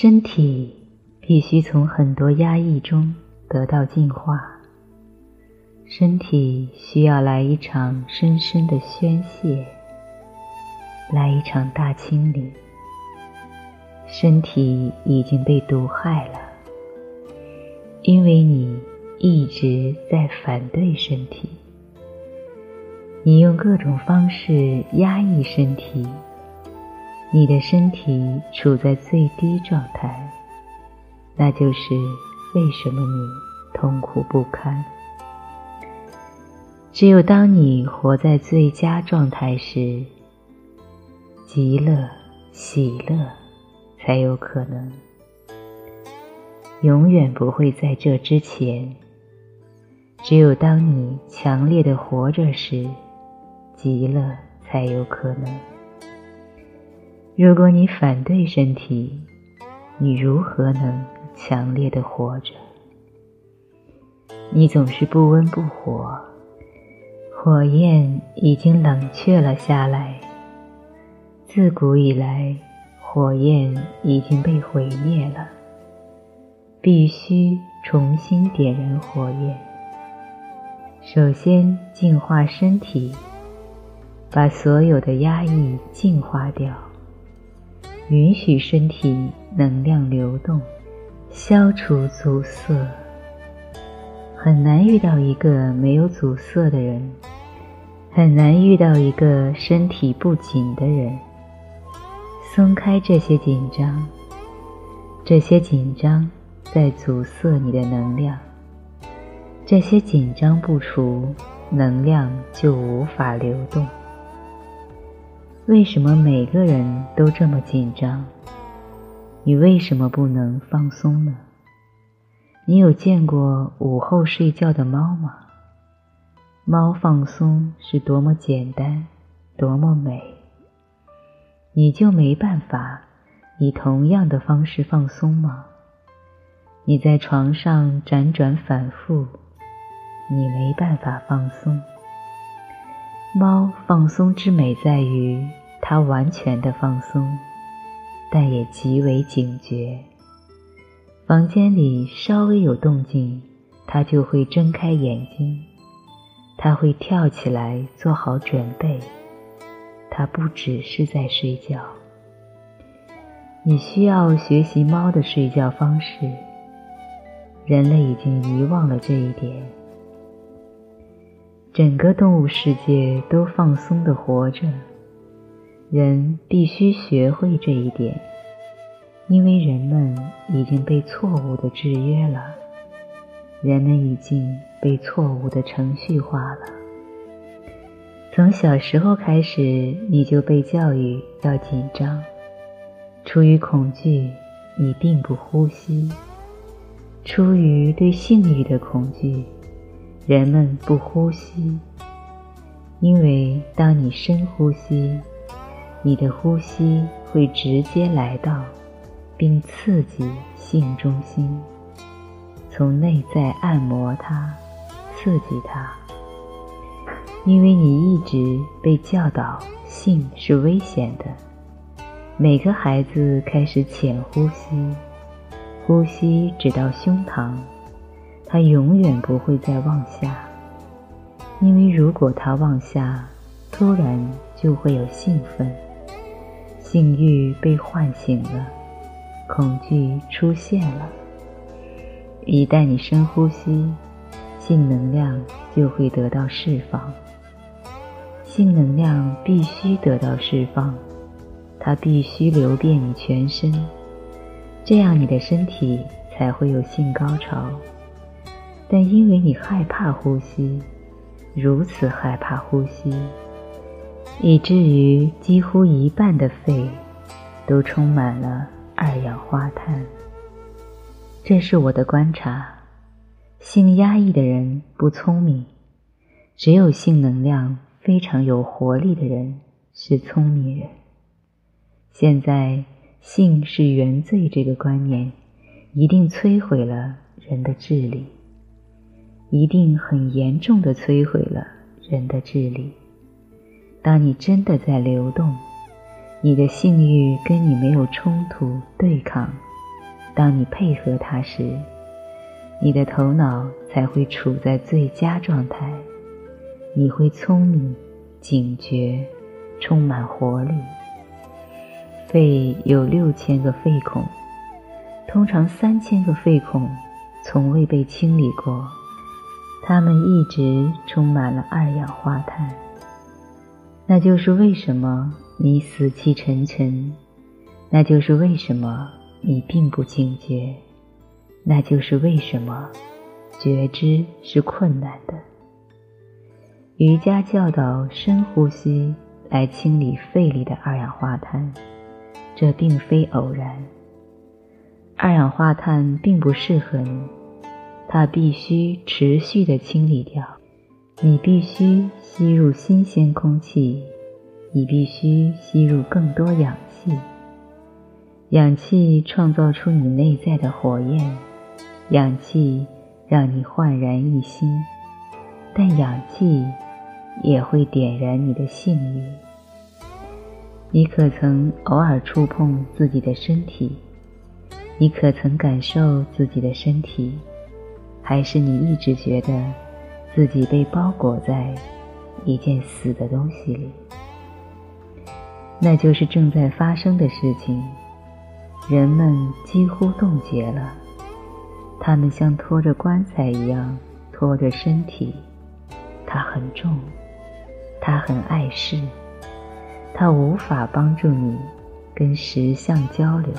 身体必须从很多压抑中得到净化，身体需要来一场深深的宣泄，来一场大清理。身体已经被毒害了，因为你一直在反对身体，你用各种方式压抑身体。你的身体处在最低状态，那就是为什么你痛苦不堪。只有当你活在最佳状态时，极乐、喜乐才有可能。永远不会在这之前。只有当你强烈的活着时，极乐才有可能。如果你反对身体，你如何能强烈的活着？你总是不温不火，火焰已经冷却了下来。自古以来，火焰已经被毁灭了，必须重新点燃火焰。首先净化身体，把所有的压抑净化掉。允许身体能量流动，消除阻塞。很难遇到一个没有阻塞的人，很难遇到一个身体不紧的人。松开这些紧张，这些紧张在阻塞你的能量。这些紧张不除，能量就无法流动。为什么每个人都这么紧张？你为什么不能放松呢？你有见过午后睡觉的猫吗？猫放松是多么简单，多么美。你就没办法以同样的方式放松吗？你在床上辗转反复，你没办法放松。猫放松之美在于。它完全的放松，但也极为警觉。房间里稍微有动静，它就会睁开眼睛，它会跳起来做好准备。它不只是在睡觉。你需要学习猫的睡觉方式。人类已经遗忘了这一点。整个动物世界都放松的活着。人必须学会这一点，因为人们已经被错误的制约了，人们已经被错误的程序化了。从小时候开始，你就被教育要紧张，出于恐惧，你并不呼吸；出于对性欲的恐惧，人们不呼吸，因为当你深呼吸。你的呼吸会直接来到，并刺激性中心，从内在按摩它，刺激它。因为你一直被教导性是危险的。每个孩子开始浅呼吸，呼吸直到胸膛，他永远不会再往下，因为如果他往下，突然就会有兴奋。性欲被唤醒了，恐惧出现了。一旦你深呼吸，性能量就会得到释放。性能量必须得到释放，它必须流遍你全身，这样你的身体才会有性高潮。但因为你害怕呼吸，如此害怕呼吸。以至于几乎一半的肺都充满了二氧化碳。这是我的观察。性压抑的人不聪明，只有性能量非常有活力的人是聪明人。现在，性是原罪这个观念一定摧毁了人的智力，一定很严重的摧毁了人的智力。当你真的在流动，你的性欲跟你没有冲突对抗，当你配合它时，你的头脑才会处在最佳状态，你会聪明、警觉、充满活力。肺有六千个肺孔，通常三千个肺孔从未被清理过，它们一直充满了二氧化碳。那就是为什么你死气沉沉，那就是为什么你并不警觉，那就是为什么觉知是困难的。瑜伽教导深呼吸来清理肺里的二氧化碳。这并非偶然。二氧化碳并不适合你，它必须持续的清理掉。你必须吸入新鲜空气，你必须吸入更多氧气。氧气创造出你内在的火焰，氧气让你焕然一新，但氧气也会点燃你的性欲。你可曾偶尔触碰自己的身体？你可曾感受自己的身体？还是你一直觉得自己被包裹在一件死的东西里？那就是正在发生的事情。人们几乎冻结了，他们像拖着棺材一样拖着身体。它很重，它很碍事。它无法帮助你跟实相交流。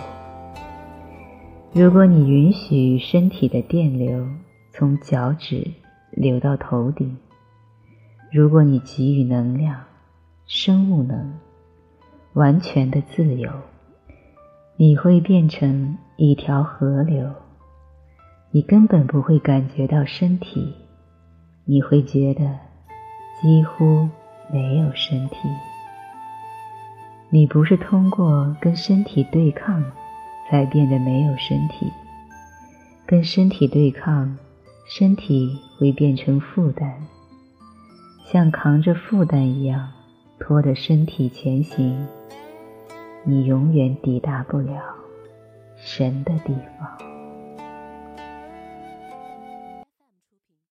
如果你允许身体的电流从脚趾流到头顶，如果你给予能量、生物能、完全的自由，你会变成一条河流。你根本不会感觉到身体，你会觉得几乎没有身体。你不是通过跟身体对抗，才变得没有身体。跟身体对抗，身体会变成负担，像扛着负担一样拖着身体前行。你永远抵达不了神的地方。